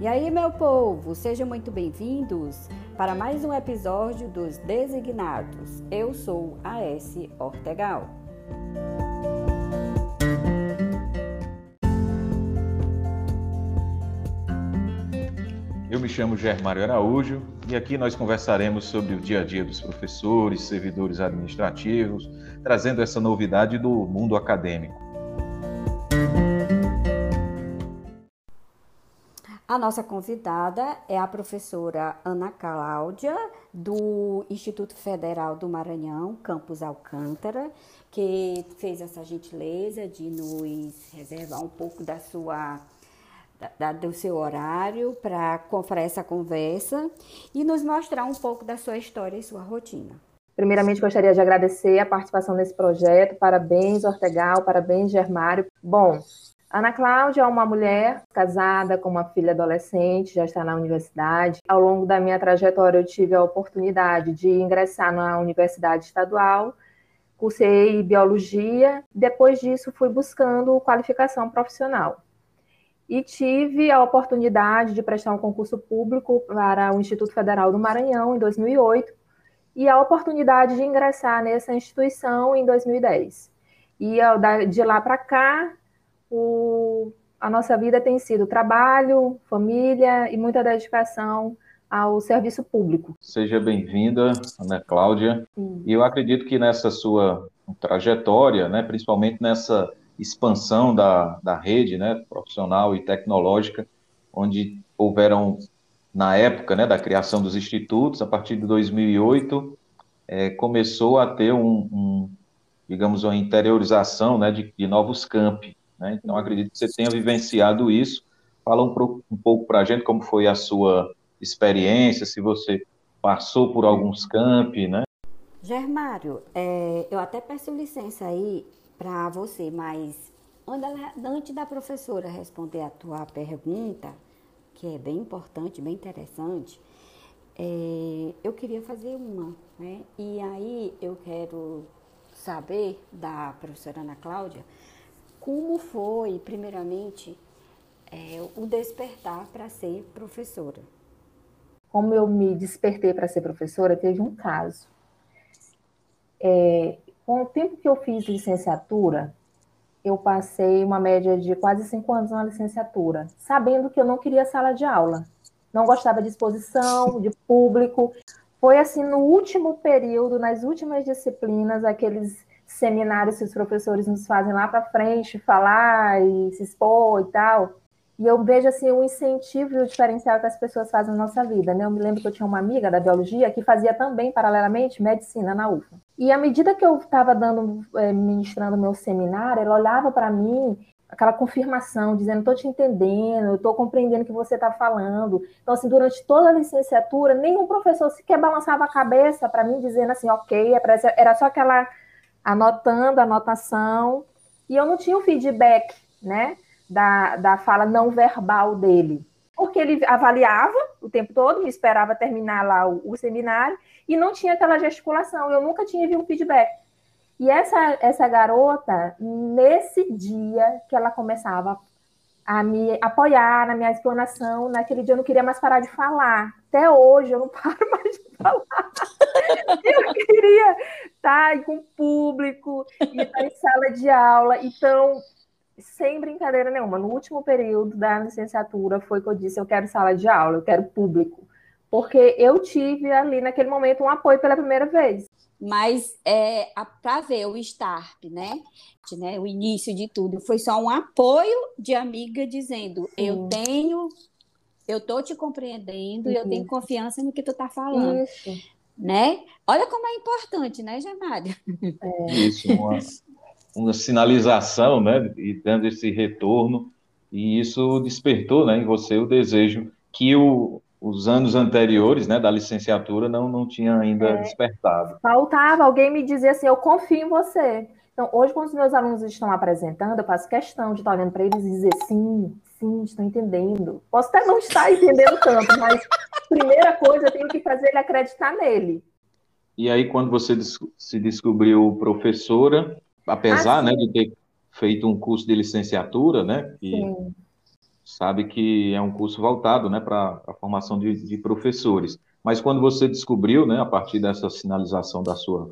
E aí, meu povo, sejam muito bem-vindos para mais um episódio dos Designados. Eu sou a S. Ortegal. Eu me chamo Germário Araújo e aqui nós conversaremos sobre o dia a dia dos professores, servidores administrativos, trazendo essa novidade do mundo acadêmico. A nossa convidada é a professora Ana Cláudia, do Instituto Federal do Maranhão, Campus Alcântara, que fez essa gentileza de nos reservar um pouco da sua da, do seu horário para essa conversa e nos mostrar um pouco da sua história e sua rotina. Primeiramente, gostaria de agradecer a participação nesse projeto. Parabéns, Ortegal, parabéns, Germário. Bom, Ana Cláudia é uma mulher casada com uma filha adolescente, já está na universidade. Ao longo da minha trajetória, eu tive a oportunidade de ingressar na Universidade Estadual, cursei biologia. Depois disso, fui buscando qualificação profissional. E tive a oportunidade de prestar um concurso público para o Instituto Federal do Maranhão em 2008 e a oportunidade de ingressar nessa instituição em 2010. E de lá para cá, o, a nossa vida tem sido trabalho, família e muita dedicação ao serviço público. Seja bem-vinda, Ana Cláudia. Sim. E eu acredito que nessa sua trajetória, né, principalmente nessa expansão da, da rede né, profissional e tecnológica, onde houveram, na época né, da criação dos institutos, a partir de 2008, é, começou a ter um, um, digamos, uma interiorização né, de, de novos campi. Né? Então, acredito que você tenha vivenciado isso. Fala um, um pouco para a gente como foi a sua experiência, se você passou por alguns campi, né? Germário, é, eu até peço licença aí para você, mas antes da professora responder a tua pergunta, que é bem importante, bem interessante, é, eu queria fazer uma, né? E aí eu quero saber da professora Ana Cláudia como foi, primeiramente, é, o despertar para ser professora? Como eu me despertei para ser professora, teve um caso. É, com o tempo que eu fiz licenciatura, eu passei uma média de quase cinco anos na licenciatura, sabendo que eu não queria sala de aula. Não gostava de exposição, de público. Foi assim, no último período, nas últimas disciplinas, aqueles seminários que os professores nos fazem lá para frente, falar e se expor e tal. E eu vejo assim o incentivo e o diferencial que as pessoas fazem na nossa vida, né? Eu me lembro que eu tinha uma amiga da biologia que fazia também paralelamente medicina na UFA. E à medida que eu estava dando, é, ministrando meu seminário, ela olhava para mim aquela confirmação, dizendo, estou te entendendo, estou compreendendo o que você está falando. Então, assim, durante toda a licenciatura, nenhum professor sequer balançava a cabeça para mim, dizendo assim, ok, é era só aquela anotando a anotação, e eu não tinha o feedback, né, da, da fala não verbal dele. Porque ele avaliava o tempo todo, me esperava terminar lá o, o seminário, e não tinha aquela gesticulação, eu nunca tinha visto um feedback. E essa, essa garota, nesse dia que ela começava a me apoiar na minha explanação, naquele dia eu não queria mais parar de falar. Até hoje eu não paro mais de falar. eu queria estar com o público, e estar em sala de aula. Então, sem brincadeira nenhuma, no último período da licenciatura foi que eu disse: eu quero sala de aula, eu quero público. Porque eu tive ali naquele momento um apoio pela primeira vez. Mas é, para ver o start, né? né? O início de tudo foi só um apoio de amiga dizendo: Sim. eu tenho, eu tô te compreendendo, e eu tenho confiança no que tu tá falando. Isso né? Olha como é importante, né, Germário? É. Isso, uma, uma sinalização, né, e dando esse retorno, e isso despertou, né, em você o desejo que o, os anos anteriores, né, da licenciatura não, não tinha ainda é. despertado. Faltava alguém me dizer assim, eu confio em você. Então, hoje, quando os meus alunos estão apresentando, eu faço questão de estar olhando para eles e dizer sim, sim, estou entendendo. Posso até não estar entendendo tanto, mas primeira coisa, eu tenho que fazer ele acreditar nele. E aí, quando você se descobriu professora, apesar ah, né, de ter feito um curso de licenciatura, né, que sabe que é um curso voltado né, para a formação de, de, professores. Mas quando você descobriu, né, a partir dessa sinalização da sua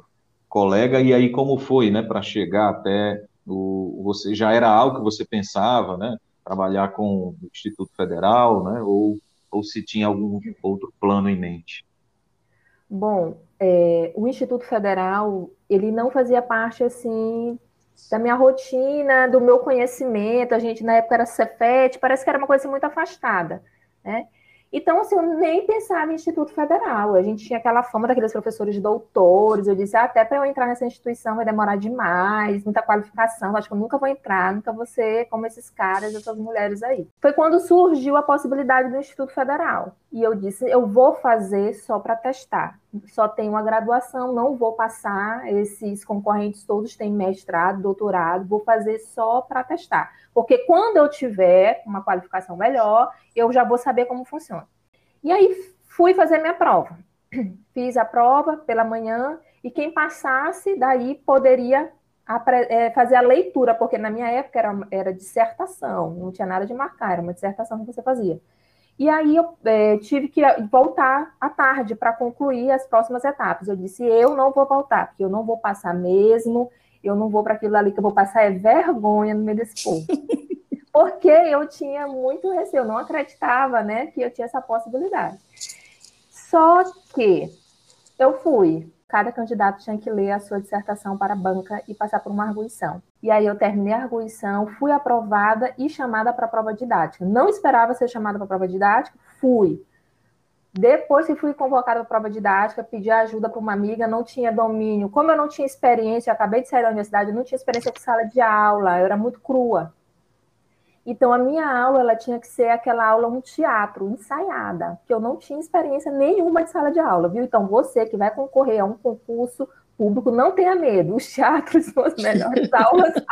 colega, e aí como foi né, para chegar até o. Você já era algo que você pensava, né? Trabalhar com o Instituto Federal, né? Ou, ou se tinha algum outro plano em mente? Bom, é, o Instituto Federal, ele não fazia parte, assim, da minha rotina, do meu conhecimento, a gente na época era Cefet, parece que era uma coisa assim, muito afastada, né? Então, assim, eu nem pensava em Instituto Federal. A gente tinha aquela fama daqueles professores doutores. Eu disse, ah, até para eu entrar nessa instituição vai demorar demais, muita qualificação. Acho que eu nunca vou entrar, nunca vou ser como esses caras, essas mulheres aí. Foi quando surgiu a possibilidade do Instituto Federal. E eu disse, eu vou fazer só para testar. Só tenho uma graduação, não vou passar. Esses concorrentes todos têm mestrado, doutorado, vou fazer só para testar. Porque quando eu tiver uma qualificação melhor, eu já vou saber como funciona. E aí fui fazer minha prova. Fiz a prova pela manhã e quem passasse daí poderia é, fazer a leitura, porque na minha época era, era dissertação, não tinha nada de marcar, era uma dissertação que você fazia. E aí eu é, tive que voltar à tarde para concluir as próximas etapas. Eu disse, eu não vou voltar, porque eu não vou passar mesmo, eu não vou para aquilo ali que eu vou passar é vergonha no meio desse povo. Porque eu tinha muito receio, eu não acreditava, né, que eu tinha essa possibilidade. Só que eu fui, cada candidato tinha que ler a sua dissertação para a banca e passar por uma arguição. E aí eu terminei a arguição, fui aprovada e chamada para a prova didática. Não esperava ser chamada para a prova didática, fui. Depois que fui convocada para a prova didática, pedi ajuda para uma amiga, não tinha domínio. Como eu não tinha experiência, eu acabei de sair da universidade, eu não tinha experiência com sala de aula, eu era muito crua. Então, a minha aula ela tinha que ser aquela aula, um teatro, ensaiada, que eu não tinha experiência nenhuma de sala de aula, viu? Então, você que vai concorrer a um concurso público, não tenha medo, os teatros são as melhores aulas.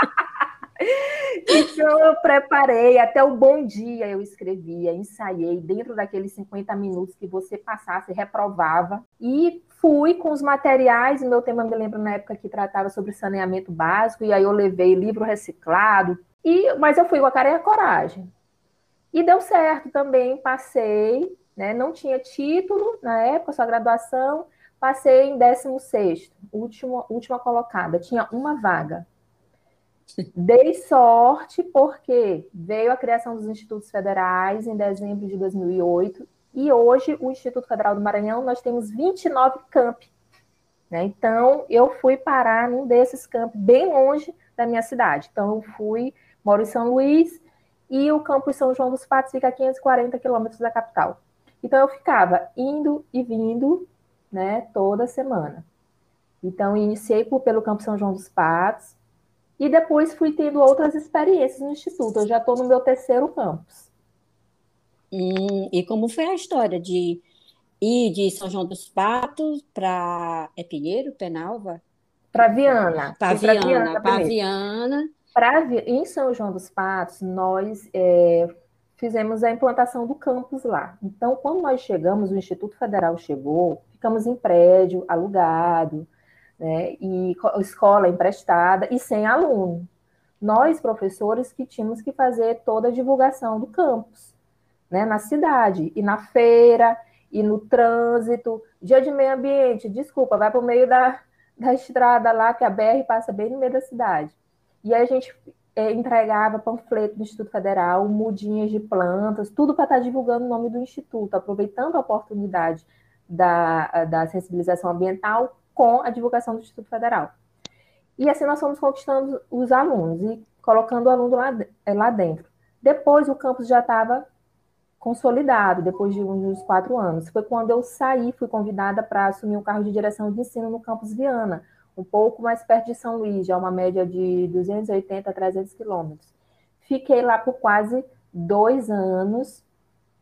Então eu preparei até o bom dia, eu escrevia, ensaiei dentro daqueles 50 minutos que você passasse, reprovava e fui com os materiais. Meu tema me lembro na época que tratava sobre saneamento básico, e aí eu levei livro reciclado, e mas eu fui com a cara e a coragem. E deu certo também, passei, né? Não tinha título na época, só graduação, passei em 16, última, última colocada, tinha uma vaga. Dei sorte porque veio a criação dos institutos federais em dezembro de 2008 e hoje o Instituto Federal do Maranhão nós temos 29 campi. Né? Então eu fui parar num desses campos bem longe da minha cidade. Então eu fui, moro em São Luís e o campus São João dos Patos fica a 540 quilômetros da capital. Então eu ficava indo e vindo, né, toda semana. Então iniciei por, pelo campo São João dos Patos, e depois fui tendo outras experiências no Instituto. Eu já estou no meu terceiro campus. Hum, e como foi a história de ir de São João dos Patos para é Pinheiro, Penalva? Para Viana. Para Viana, para Viana. Pra, em São João dos Patos, nós é, fizemos a implantação do campus lá. Então, quando nós chegamos, o Instituto Federal chegou, ficamos em prédio alugado, né, e escola emprestada e sem aluno. Nós, professores, que tínhamos que fazer toda a divulgação do campus, né, na cidade, e na feira, e no trânsito, dia de meio ambiente, desculpa, vai para o meio da, da estrada lá, que a BR passa bem no meio da cidade. E a gente é, entregava panfleto do Instituto Federal, mudinhas de plantas, tudo para estar tá divulgando o nome do Instituto, aproveitando a oportunidade da, da sensibilização ambiental com a divulgação do Instituto Federal. E assim nós fomos conquistando os alunos e colocando o aluno lá, eh, lá dentro. Depois o campus já estava consolidado, depois de uns quatro anos. Foi quando eu saí, fui convidada para assumir um carro de direção de ensino no campus Viana, um pouco mais perto de São Luís, já uma média de 280 a 300 quilômetros. Fiquei lá por quase dois anos,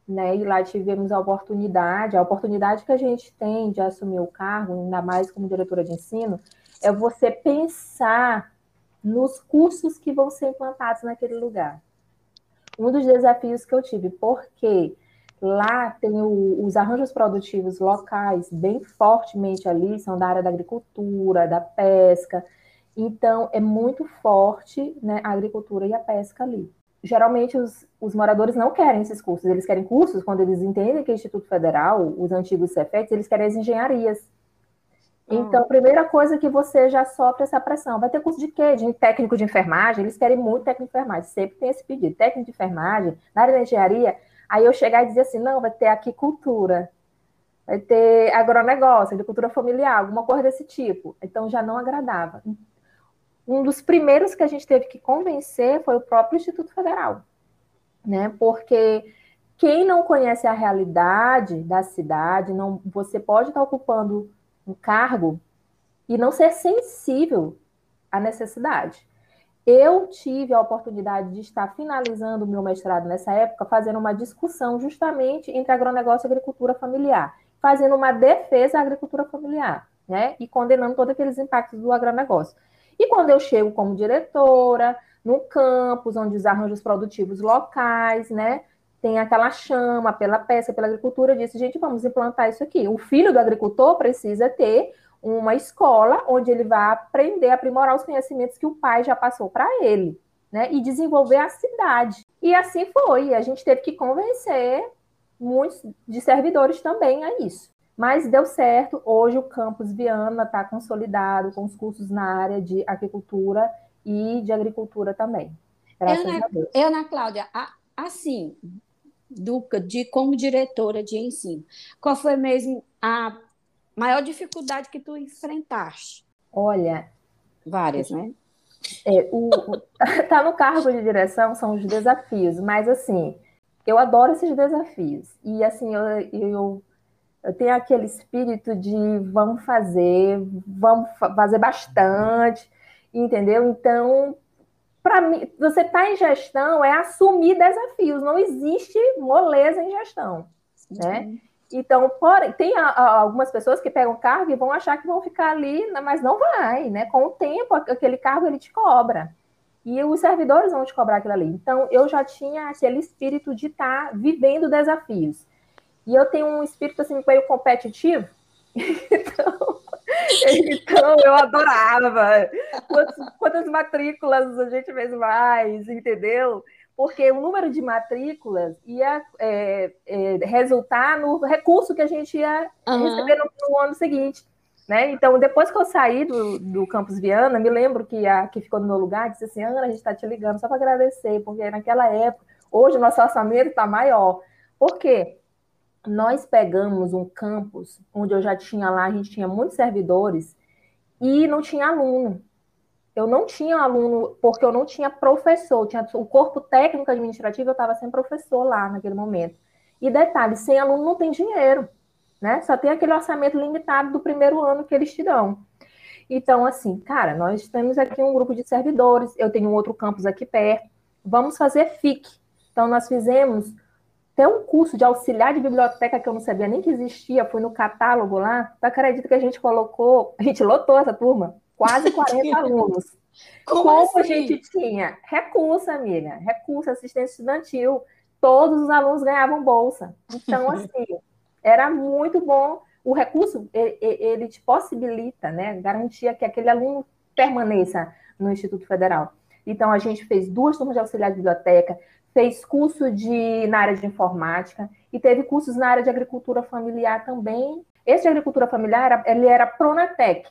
né? E lá tivemos a oportunidade, a oportunidade que a gente tem de assumir o cargo, ainda mais como diretora de ensino, é você pensar nos cursos que vão ser implantados naquele lugar. Um dos desafios que eu tive, porque lá tem o, os arranjos produtivos locais bem fortemente ali, são da área da agricultura, da pesca, então é muito forte né, a agricultura e a pesca ali. geralmente os, os moradores não querem esses cursos, eles querem cursos, quando eles entendem que é Instituto Federal, os antigos CEFETs, eles querem as engenharias. Ah. Então, primeira coisa que você já sofre essa pressão. Vai ter curso de quê? De técnico de enfermagem? Eles querem muito técnico de enfermagem. Sempre tem esse pedido. Técnico de enfermagem, na área da engenharia. Aí eu chegar e dizer assim, não, vai ter aquicultura, vai ter agronegócio, agricultura familiar, alguma coisa desse tipo. Então, já não agradava. Um dos primeiros que a gente teve que convencer foi o próprio Instituto Federal. Né? Porque quem não conhece a realidade da cidade, não, você pode estar ocupando um cargo e não ser sensível à necessidade. Eu tive a oportunidade de estar finalizando o meu mestrado nessa época, fazendo uma discussão justamente entre agronegócio e agricultura familiar, fazendo uma defesa à agricultura familiar, né? E condenando todos aqueles impactos do agronegócio. E quando eu chego como diretora, no campus, onde os arranjos produtivos locais, né? tem aquela chama pela pesca, pela agricultura, disse, gente, vamos implantar isso aqui. O filho do agricultor precisa ter uma escola onde ele vai aprender a aprimorar os conhecimentos que o pai já passou para ele, né? E desenvolver a cidade. E assim foi. A gente teve que convencer muitos de servidores também a isso. Mas deu certo. Hoje o campus Viana está consolidado com os cursos na área de agricultura e de agricultura também. Graças eu, a Deus. Ana Cláudia, assim, do, de como diretora de ensino. Qual foi mesmo a maior dificuldade que tu enfrentaste? Olha, várias, né? É, o, tá no cargo de direção são os desafios, mas assim, eu adoro esses desafios. E assim, eu, eu, eu tenho aquele espírito de vamos fazer, vamos fazer bastante, entendeu? Então, para mim, você está em gestão é assumir desafios, não existe moleza em gestão, né? Então, tem a, a, algumas pessoas que pegam cargo e vão achar que vão ficar ali, né, mas não vai, né? Com o tempo, aquele cargo ele te cobra. E os servidores vão te cobrar aquilo ali. Então, eu já tinha aquele espírito de estar tá vivendo desafios. E eu tenho um espírito assim meio competitivo. então, então, eu adorava. Quantas, quantas, matrículas a gente fez mais, entendeu? Porque o número de matrículas ia é, é, resultar no recurso que a gente ia uhum. receber no, no, ano seguinte. Né? Então, depois que eu saí do, do Campus Viana, me lembro que a que ficou no meu lugar disse assim: Ana, a gente está te ligando só para agradecer, porque naquela época, hoje o nosso orçamento está maior. Por quê? nós pegamos um campus onde eu já tinha lá, a gente tinha muitos servidores e não tinha aluno. Eu não tinha aluno porque eu não tinha professor, tinha o corpo técnico administrativo, eu estava sem professor lá naquele momento. E detalhe, sem aluno não tem dinheiro, né? Só tem aquele orçamento limitado do primeiro ano que eles te dão. Então, assim, cara, nós temos aqui um grupo de servidores, eu tenho outro campus aqui perto, vamos fazer FIC. Então, nós fizemos tem um curso de auxiliar de biblioteca que eu não sabia nem que existia, fui no catálogo lá. Tu acredita que a gente colocou, a gente lotou essa turma? Quase 40 alunos. Como, Como assim? a gente tinha? Recurso, amiga, recurso, assistência estudantil. Todos os alunos ganhavam bolsa. Então, assim, era muito bom. O recurso, ele, ele te possibilita, né, garantia que aquele aluno permaneça no Instituto Federal. Então, a gente fez duas turmas de auxiliar de biblioteca, fez curso de, na área de informática e teve cursos na área de agricultura familiar também. Esse de agricultura familiar, ele era Pronatec,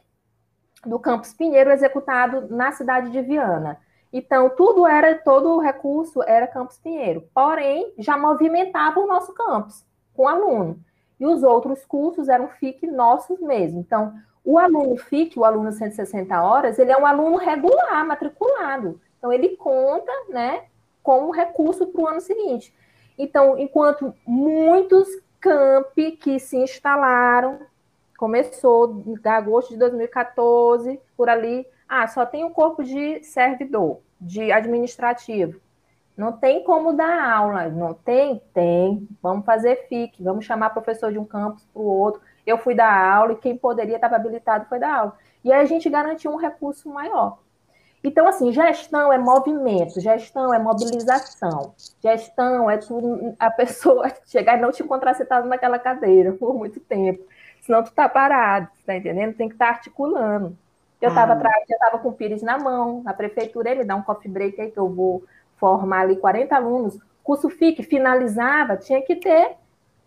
do Campus Pinheiro, executado na cidade de Viana. Então, tudo era, todo o recurso era Campus Pinheiro. Porém, já movimentava o nosso campus com aluno. E os outros cursos eram FIC nossos mesmo. Então, o aluno FIC, o aluno 160 horas, ele é um aluno regular, matriculado. Então, ele conta, né, como recurso para o ano seguinte. Então, enquanto muitos campi que se instalaram, começou em agosto de 2014, por ali, ah, só tem o corpo de servidor, de administrativo. Não tem como dar aula, não tem? Tem. Vamos fazer FIC, vamos chamar professor de um campus para o outro. Eu fui dar aula e quem poderia estar habilitado foi dar aula. E aí a gente garantiu um recurso maior. Então, assim, gestão é movimento, gestão é mobilização, gestão é tudo, a pessoa chegar e não te encontrar sentado naquela cadeira por muito tempo. Senão tu tá parado, tá entendendo? Tem que estar tá articulando. Eu estava ah. atrás, eu estava com o Pires na mão, na prefeitura, ele dá um coffee break aí que eu vou formar ali 40 alunos, curso FIC finalizava, tinha que ter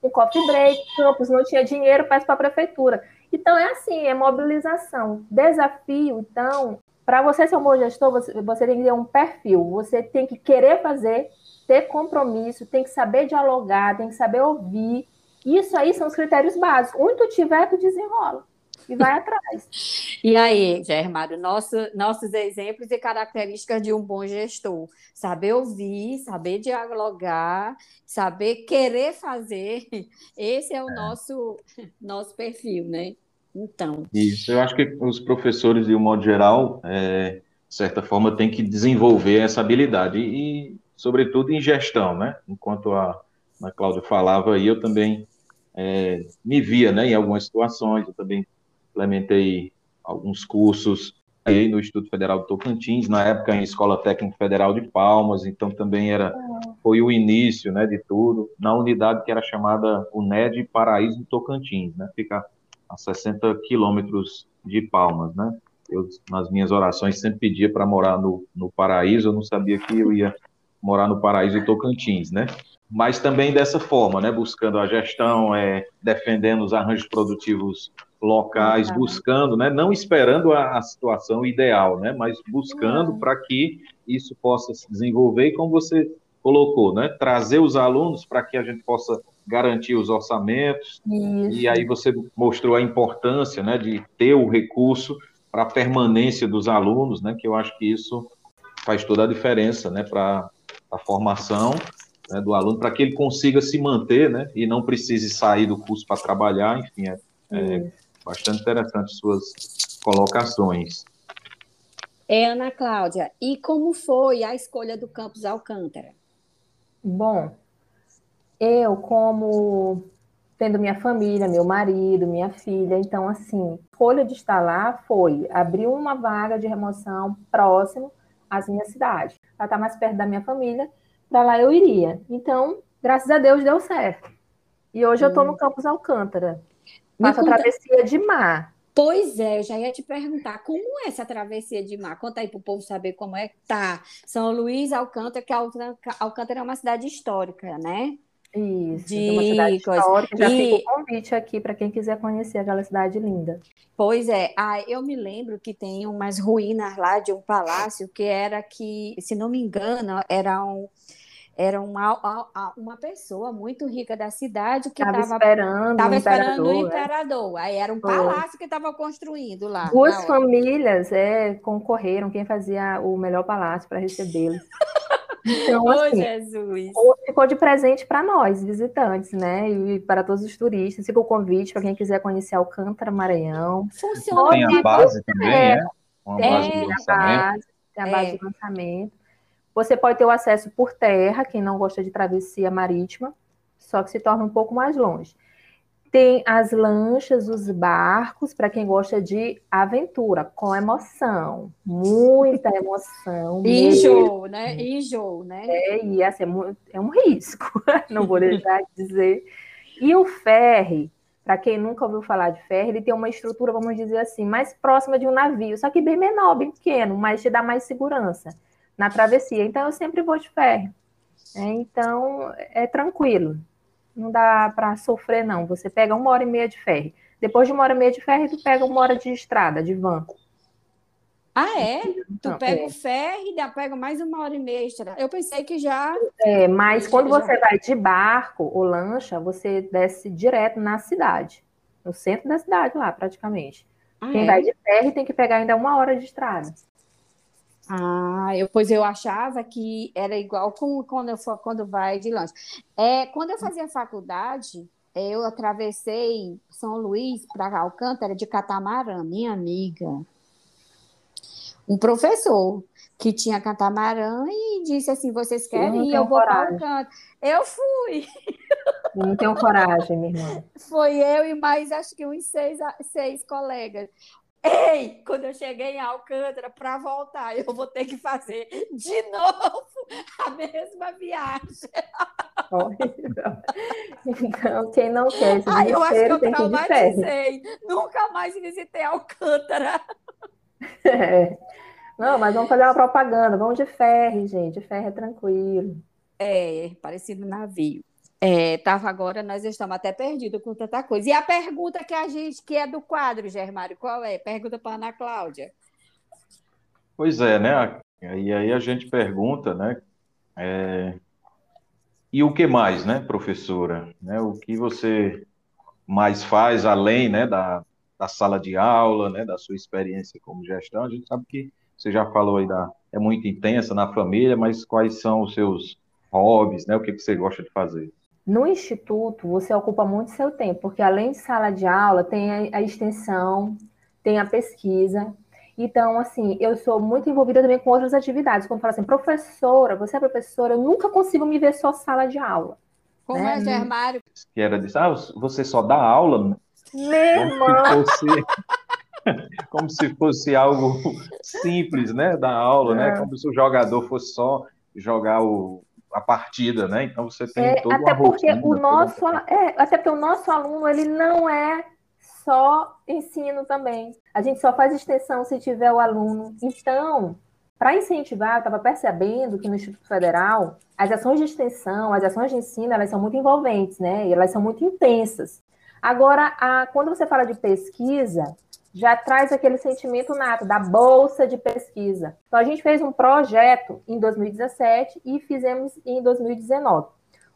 um coffee break, campus não tinha dinheiro, faz para a prefeitura. Então é assim, é mobilização. Desafio, então, para você ser um bom gestor, você, você tem que ter um perfil, você tem que querer fazer, ter compromisso, tem que saber dialogar, tem que saber ouvir. Isso aí são os critérios básicos. Onde tu tiver, tu desenrola e vai atrás. E aí, Germário, nosso, nossos exemplos e características de um bom gestor. Saber ouvir, saber dialogar, saber querer fazer. Esse é o é. Nosso, nosso perfil, né? Então. Isso, eu acho que os professores, de um modo geral, é, de certa forma, têm que desenvolver essa habilidade. E, sobretudo, em gestão, né? Enquanto a, a Cláudia falava aí, eu também é, me via né, em algumas situações, eu também implementei alguns cursos aí no Instituto Federal de Tocantins, na época em Escola Técnica Federal de Palmas, então também era foi o início, né, de tudo, na unidade que era chamada UNED Paraíso do Tocantins, né, fica a 60 quilômetros de Palmas, né, eu, nas minhas orações, sempre pedia para morar no, no Paraíso, eu não sabia que eu ia morar no Paraíso do Tocantins, né, mas também dessa forma, né, buscando a gestão, é, defendendo os arranjos produtivos locais, buscando, né, não esperando a, a, situação ideal, né, mas buscando para que isso possa se desenvolver e como você colocou, né, trazer os alunos para que a gente possa garantir os orçamentos. Isso. e aí você mostrou a importância, né, de ter o recurso para a permanência dos alunos, né, que eu acho que isso faz toda a diferença, né, para a formação né, do aluno, para que ele consiga se manter, né, e não precise sair do curso para trabalhar, enfim, é, é Bastante interessante suas colocações. É, Ana Cláudia, e como foi a escolha do campus Alcântara? Bom, eu como tendo minha família, meu marido, minha filha, então assim, a escolha de estar lá foi abrir uma vaga de remoção próximo às minhas cidades. Para estar mais perto da minha família, para lá eu iria. Então, graças a Deus deu certo. E hoje hum. eu estou no campus Alcântara. Faço a travessia de mar. Pois é, eu já ia te perguntar como é essa travessia de mar. Conta aí para o povo saber como é que tá. São Luís, Alcântara, que Alcântara é uma cidade histórica, né? Isso, de é uma cidade histórica. Já e... fica o convite aqui para quem quiser conhecer aquela cidade linda. Pois é, ah, eu me lembro que tem umas ruínas lá de um palácio que era que, se não me engano, era um era uma, uma pessoa muito rica da cidade que estava esperando, tava esperando o é. imperador. Aí era um palácio que estava construindo lá. Duas famílias é, concorreram quem fazia o melhor palácio para recebê-los. Então, assim, Jesus. ficou de presente para nós, visitantes, né? E para todos os turistas. Fica o convite para quem quiser conhecer Alcântara, Maranhão. Funciona. Tem a base também, é. né? Uma base de lançamento. A base, tem a base é. de lançamento. Você pode ter o acesso por terra, quem não gosta de travessia marítima, só que se torna um pouco mais longe. Tem as lanchas, os barcos, para quem gosta de aventura, com emoção, muita emoção. Enjoo, né? Enjoo, né? É, e assim, é, é um risco, não vou deixar de dizer. E o ferry, para quem nunca ouviu falar de ferry, ele tem uma estrutura, vamos dizer assim, mais próxima de um navio, só que bem menor, bem pequeno, mas te dá mais segurança na travessia. Então, eu sempre vou de ferro. É, então, é tranquilo. Não dá para sofrer, não. Você pega uma hora e meia de ferro. Depois de uma hora e meia de ferro, tu pega uma hora de estrada, de van. Ah, é? Tu não, pega é. o ferro e pega mais uma hora e meia. Eu pensei que já. É, mas quando você vai de barco ou lancha, você desce direto na cidade. No centro da cidade, lá, praticamente. Ah, Quem é? vai de ferro tem que pegar ainda uma hora de estrada. Ah, eu, pois eu achava que era igual com quando eu for, quando vai de lanche. É, quando eu fazia faculdade, eu atravessei São Luís para Alcântara de catamarã, minha amiga. Um professor que tinha catamarã e disse assim: vocês querem ir? Eu vou para Alcântara. Eu fui. Não tenho coragem, minha irmã. Foi eu e mais acho que uns seis, seis colegas. Ei, quando eu cheguei em Alcântara para voltar, eu vou ter que fazer de novo a mesma viagem. Então, quem não quer esse Ai, eu acho que eu traumatizei. Nunca mais visitei Alcântara. É. Não, mas vamos fazer uma propaganda. Vamos de ferro, gente. Ferro é tranquilo. É, parecido navio. É, tava agora, nós estamos até perdidos com tanta coisa. E a pergunta que a gente, que é do quadro, Germário, qual é? Pergunta para Ana Cláudia. Pois é, né? E aí a gente pergunta, né? É... E o que mais, né, professora? Né, o que você mais faz além, né, da, da sala de aula, né, da sua experiência como gestão? A gente sabe que você já falou aí da é muito intensa na família, mas quais são os seus hobbies, né? O que você gosta de fazer? No instituto, você ocupa muito seu tempo, porque além de sala de aula, tem a, extensão, tem a pesquisa, então, assim, eu sou muito envolvida também com outras atividades. Como fala assim, professora, você é professora, eu nunca consigo me ver só sala de aula. Como né? é, Germário? Que era disso, ah, você só dá aula? Meu irmão! Como se fosse, como se fosse algo simples, né, da aula, né? é. né? Como se o jogador fosse só jogar o, a partida, né? Então você tem é, todo até porque rotina, o nosso, é, até porque o nosso aluno ele não é só ensino também. A gente só faz extensão se tiver o aluno. Então, para incentivar, eu estava percebendo que no Instituto Federal, as ações de extensão, as ações de ensino, elas são muito envolventes, né? E elas são muito intensas. Agora, a, quando você fala de pesquisa, já traz aquele sentimento nato da bolsa de pesquisa. Então, a gente fez um projeto em 2017 e fizemos em 2019.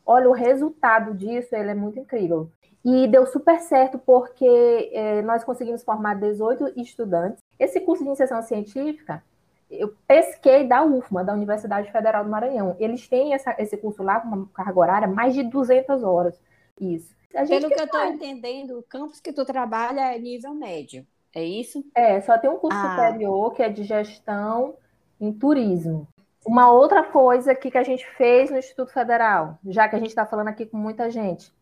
Olha, o resultado disso ele é muito incrível. E deu super certo porque é, nós conseguimos formar 18 estudantes. Esse curso de iniciação científica, eu pesquei da UFMA, da Universidade Federal do Maranhão. Eles têm essa, esse curso lá com uma carga horária mais de 200 horas. Isso. Pelo que, que eu estou entendendo, o campus que tu trabalha é nível médio, é isso? É, só tem um curso ah. superior que é de gestão em turismo. Uma outra coisa que, que a gente fez no Instituto Federal, já que a gente está falando aqui com muita gente,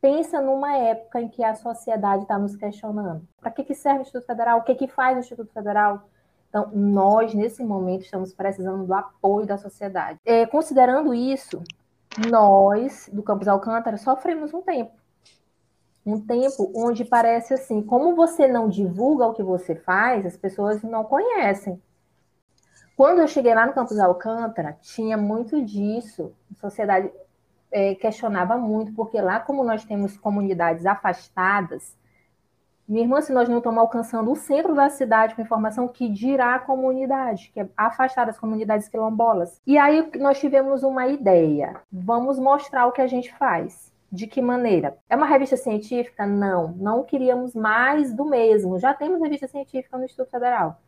pensa numa época em que a sociedade está nos questionando. Para que, que serve o Instituto Federal? O que, que faz o Instituto Federal? Então, nós, nesse momento, estamos precisando do apoio da sociedade. É, considerando isso, nós, do Campus Alcântara, sofremos um tempo. Um tempo onde parece assim, como você não divulga o que você faz, as pessoas não conhecem. Quando eu cheguei lá no Campus Alcântara, tinha muito disso. A sociedade é, questionava muito, porque lá, como nós temos comunidades afastadas, minha irmã, se nós não estamos alcançando o centro da cidade com informação, que dirá a comunidade, que é das comunidades quilombolas. E aí nós tivemos uma ideia. Vamos mostrar o que a gente faz. De que maneira? É uma revista científica? Não. Não queríamos mais do mesmo. Já temos revista científica no Instituto Federal.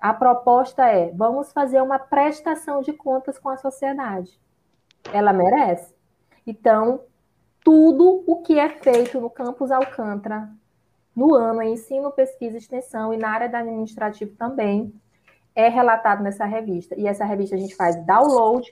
A proposta é: vamos fazer uma prestação de contas com a sociedade. Ela merece. Então, tudo o que é feito no campus Alcântara, no ano em ensino, pesquisa extensão e na área da administrativo também, é relatado nessa revista. E essa revista a gente faz download,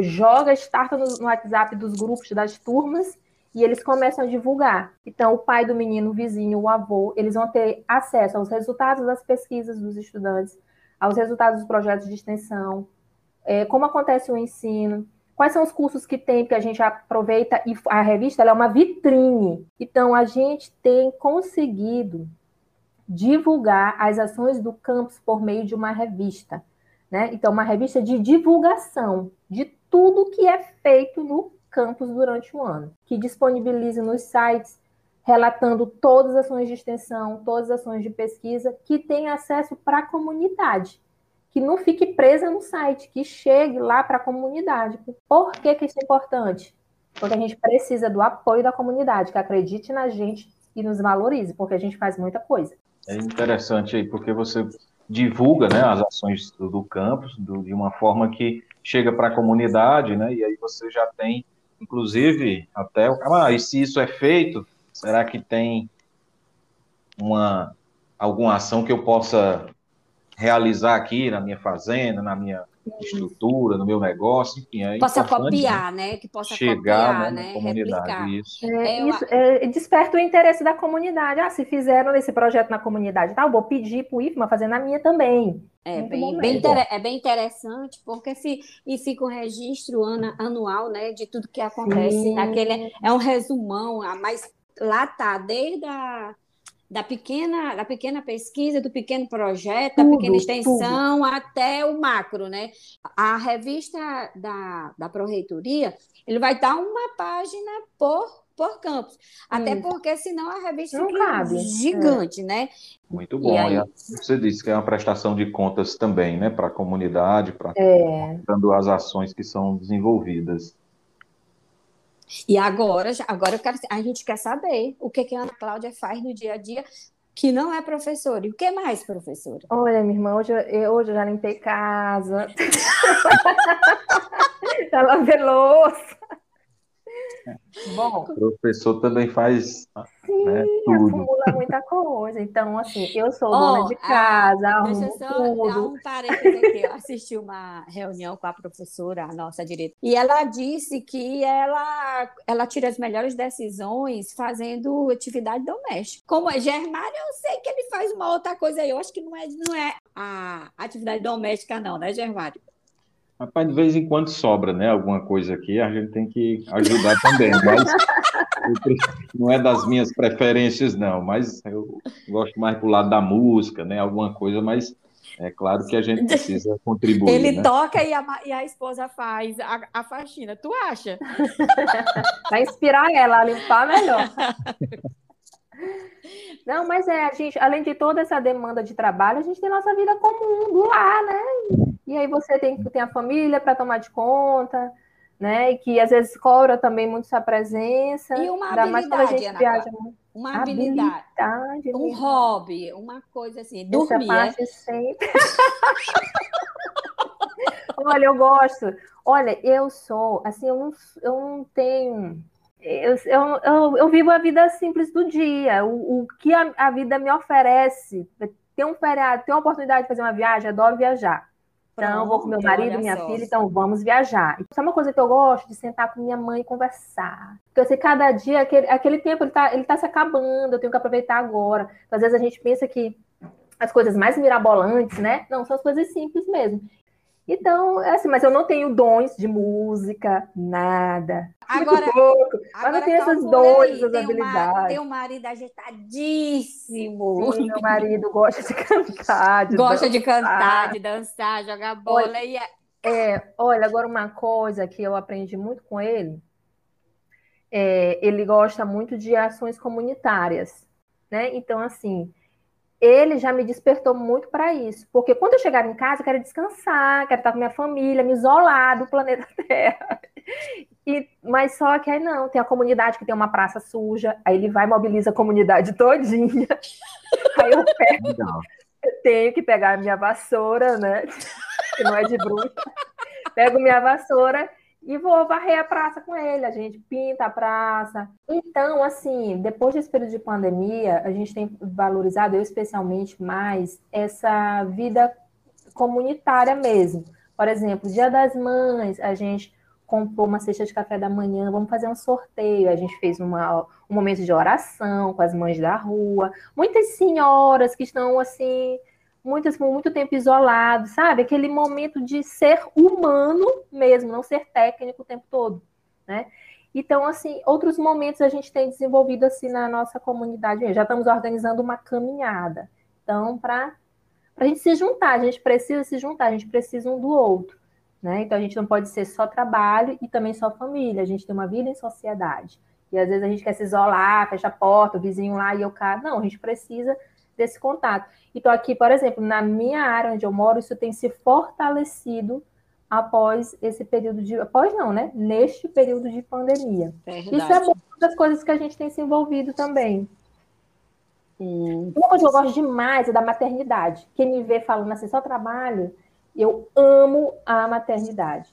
joga, starta no, no WhatsApp dos grupos das turmas e eles começam a divulgar. Então, o pai do menino, o vizinho, o avô, eles vão ter acesso aos resultados das pesquisas dos estudantes, aos resultados dos projetos de extensão, é, como acontece o ensino, Quais são os cursos que tem que a gente aproveita e a revista é uma vitrine. Então a gente tem conseguido divulgar as ações do campus por meio de uma revista, né? Então uma revista de divulgação de tudo que é feito no campus durante o ano, que disponibiliza nos sites relatando todas as ações de extensão, todas as ações de pesquisa que tem acesso para a comunidade que não fique presa no site, que chegue lá para a comunidade. Por que, que isso é importante? Porque a gente precisa do apoio da comunidade, que acredite na gente e nos valorize, porque a gente faz muita coisa. É interessante aí, porque você divulga né, as ações do, do campus do, de uma forma que chega para a comunidade, né, e aí você já tem, inclusive, até, ah, e se isso é feito, será que tem uma alguma ação que eu possa realizar aqui na minha fazenda, na minha estrutura, no meu negócio, enfim, é possa copiar, né? Que possa chegar copiar, né, na comunidade. Replicar. Isso. É, é, isso é, desperta o interesse da comunidade. Ah, se fizeram esse projeto na comunidade, tá, eu vou pedir para o IFMA fazer na minha também. É bem, bem é bem interessante, porque se, e fica um registro ano, anual, né, de tudo que acontece. Aquele, é um resumão, mas lá tá, desde a da pequena, da pequena pesquisa, do pequeno projeto, tudo, da pequena extensão tudo. até o macro, né? A revista da, da Proreitoria, ele vai dar uma página por por campus. Até porque senão a revista não cabe. gigante, é. né? Muito bom. E aí... Você disse que é uma prestação de contas também, né, para a comunidade, para é. as ações que são desenvolvidas. E agora, agora quero, a gente quer saber o que, que a Ana Cláudia faz no dia a dia que não é professora. E o que mais, professora? Olha, minha irmã, hoje eu, hoje eu já limpei casa. já lavei louça. Bom, o professor também faz sim, né, tudo. acumula muita coisa. Então, assim, eu sou dona de casa, a, arrumo deixa eu só tudo. dar um parênteses aqui. Eu assisti uma reunião com a professora, a nossa diretora, e ela disse que ela, ela tira as melhores decisões fazendo atividade doméstica. Como é Germário, eu sei que ele faz uma outra coisa aí. Eu acho que não é, não é a atividade doméstica, não, né, Germário? Rapaz, de vez em quando sobra, né? Alguma coisa aqui, a gente tem que ajudar também. Mas não é das minhas preferências, não. Mas eu gosto mais pro lado da música, né? Alguma coisa, mas é claro que a gente precisa contribuir. Ele né? toca e a, e a esposa faz a, a faxina. Tu acha? Vai inspirar ela a limpar melhor. Não, mas é, a gente, além de toda essa demanda de trabalho, a gente tem nossa vida comum do lar, né? E aí você tem, tem a família para tomar de conta, né? E que às vezes cobra também muito sua presença. E uma habilidade, Ana, viaja. Uma habilidade, habilidade um hobby, uma coisa assim, dormir. Essa parte sempre. Olha, eu gosto. Olha, eu sou, assim, eu não, eu não tenho. Eu, eu, eu, eu vivo a vida simples do dia. O, o que a, a vida me oferece. Ter um feriado, ter uma oportunidade de fazer uma viagem, adoro viajar. Então, vou com meu marido, minha só. filha, então vamos viajar. Isso é uma coisa que eu gosto de sentar com minha mãe e conversar. Porque eu sei cada dia, aquele, aquele tempo, ele tá, ele tá se acabando, eu tenho que aproveitar agora. Então, às vezes a gente pensa que as coisas mais mirabolantes, né? Não, são as coisas simples mesmo. Então, é assim, mas eu não tenho dons de música, nada. Agora, pouco, agora mas eu tenho essas dons, essas habilidades. Um marido agitadíssimo. Sim, meu marido gosta de cantar, de Gosta dançar. de cantar, de dançar, jogar bola. Olha, e é... é, olha, agora uma coisa que eu aprendi muito com ele, é, ele gosta muito de ações comunitárias, né? Então, assim, ele já me despertou muito para isso. Porque quando eu chegava em casa, eu quero descansar, quero estar com minha família, me isolar do planeta Terra. E, mas só que aí não, tem a comunidade que tem uma praça suja, aí ele vai e mobiliza a comunidade todinha. Aí eu pego, eu tenho que pegar a minha vassoura, né? Que não é de bruxa. Pego minha vassoura e vou varrer a praça com ele, a gente pinta a praça. Então, assim, depois desse período de pandemia, a gente tem valorizado, eu especialmente, mais essa vida comunitária mesmo. Por exemplo, Dia das Mães, a gente comprou uma cesta de café da manhã, vamos fazer um sorteio. A gente fez uma, um momento de oração com as mães da rua. Muitas senhoras que estão, assim, muitas por muito tempo isolados, sabe? Aquele momento de ser humano mesmo, não ser técnico o tempo todo, né? Então, assim, outros momentos a gente tem desenvolvido assim na nossa comunidade. Já estamos organizando uma caminhada. Então, para a gente se juntar, a gente precisa se juntar, a gente precisa um do outro. Né? Então, a gente não pode ser só trabalho e também só família. A gente tem uma vida em sociedade. E às vezes a gente quer se isolar, fecha a porta, o vizinho lá e eu cá. Não, a gente precisa desse contato. Então, aqui, por exemplo, na minha área onde eu moro, isso tem se fortalecido após esse período de. Após não, né? Neste período de pandemia. Verdade. Isso é uma das coisas que a gente tem se envolvido também. Hum. Uma coisa que eu gosto demais é da maternidade. Quem me vê falando assim, só trabalho, eu amo a maternidade.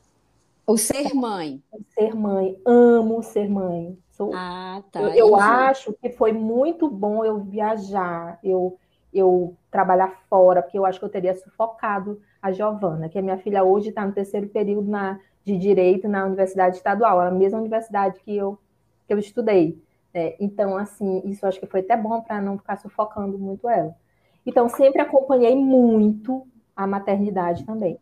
O ser mãe. O ser mãe, amo ser mãe. Sou, ah, tá. Eu, eu acho que foi muito bom eu viajar, eu, eu trabalhar fora, porque eu acho que eu teria sufocado a Giovana, que a minha filha hoje está no terceiro período na, de Direito na Universidade Estadual, a mesma universidade que eu, que eu estudei. É, então, assim, isso acho que foi até bom para não ficar sufocando muito ela. Então, sempre acompanhei muito a maternidade também.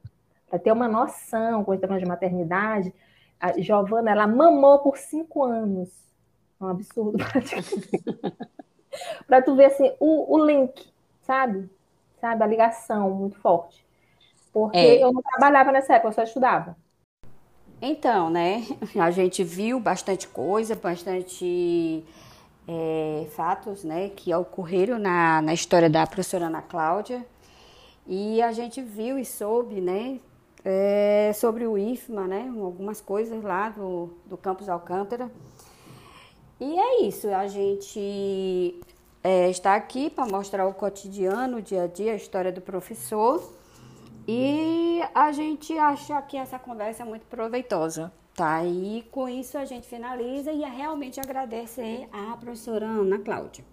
Para ter uma noção, quando estamos de maternidade, a Giovana, ela mamou por cinco anos. É um absurdo. para tu ver assim o, o link, sabe? Sabe a ligação muito forte. Porque é. eu não trabalhava nessa época, eu só estudava. Então, né? A gente viu bastante coisa, bastante é, fatos, né, que ocorreram na, na história da professora Ana Cláudia. E a gente viu e soube, né, é, sobre o IFMA, né, algumas coisas lá do, do campus Alcântara. E é isso, a gente é, está aqui para mostrar o cotidiano, o dia a dia, a história do professor. E a gente acha que essa conversa é muito proveitosa. Tá? E com isso a gente finaliza e realmente agradecer à professora Ana Cláudia.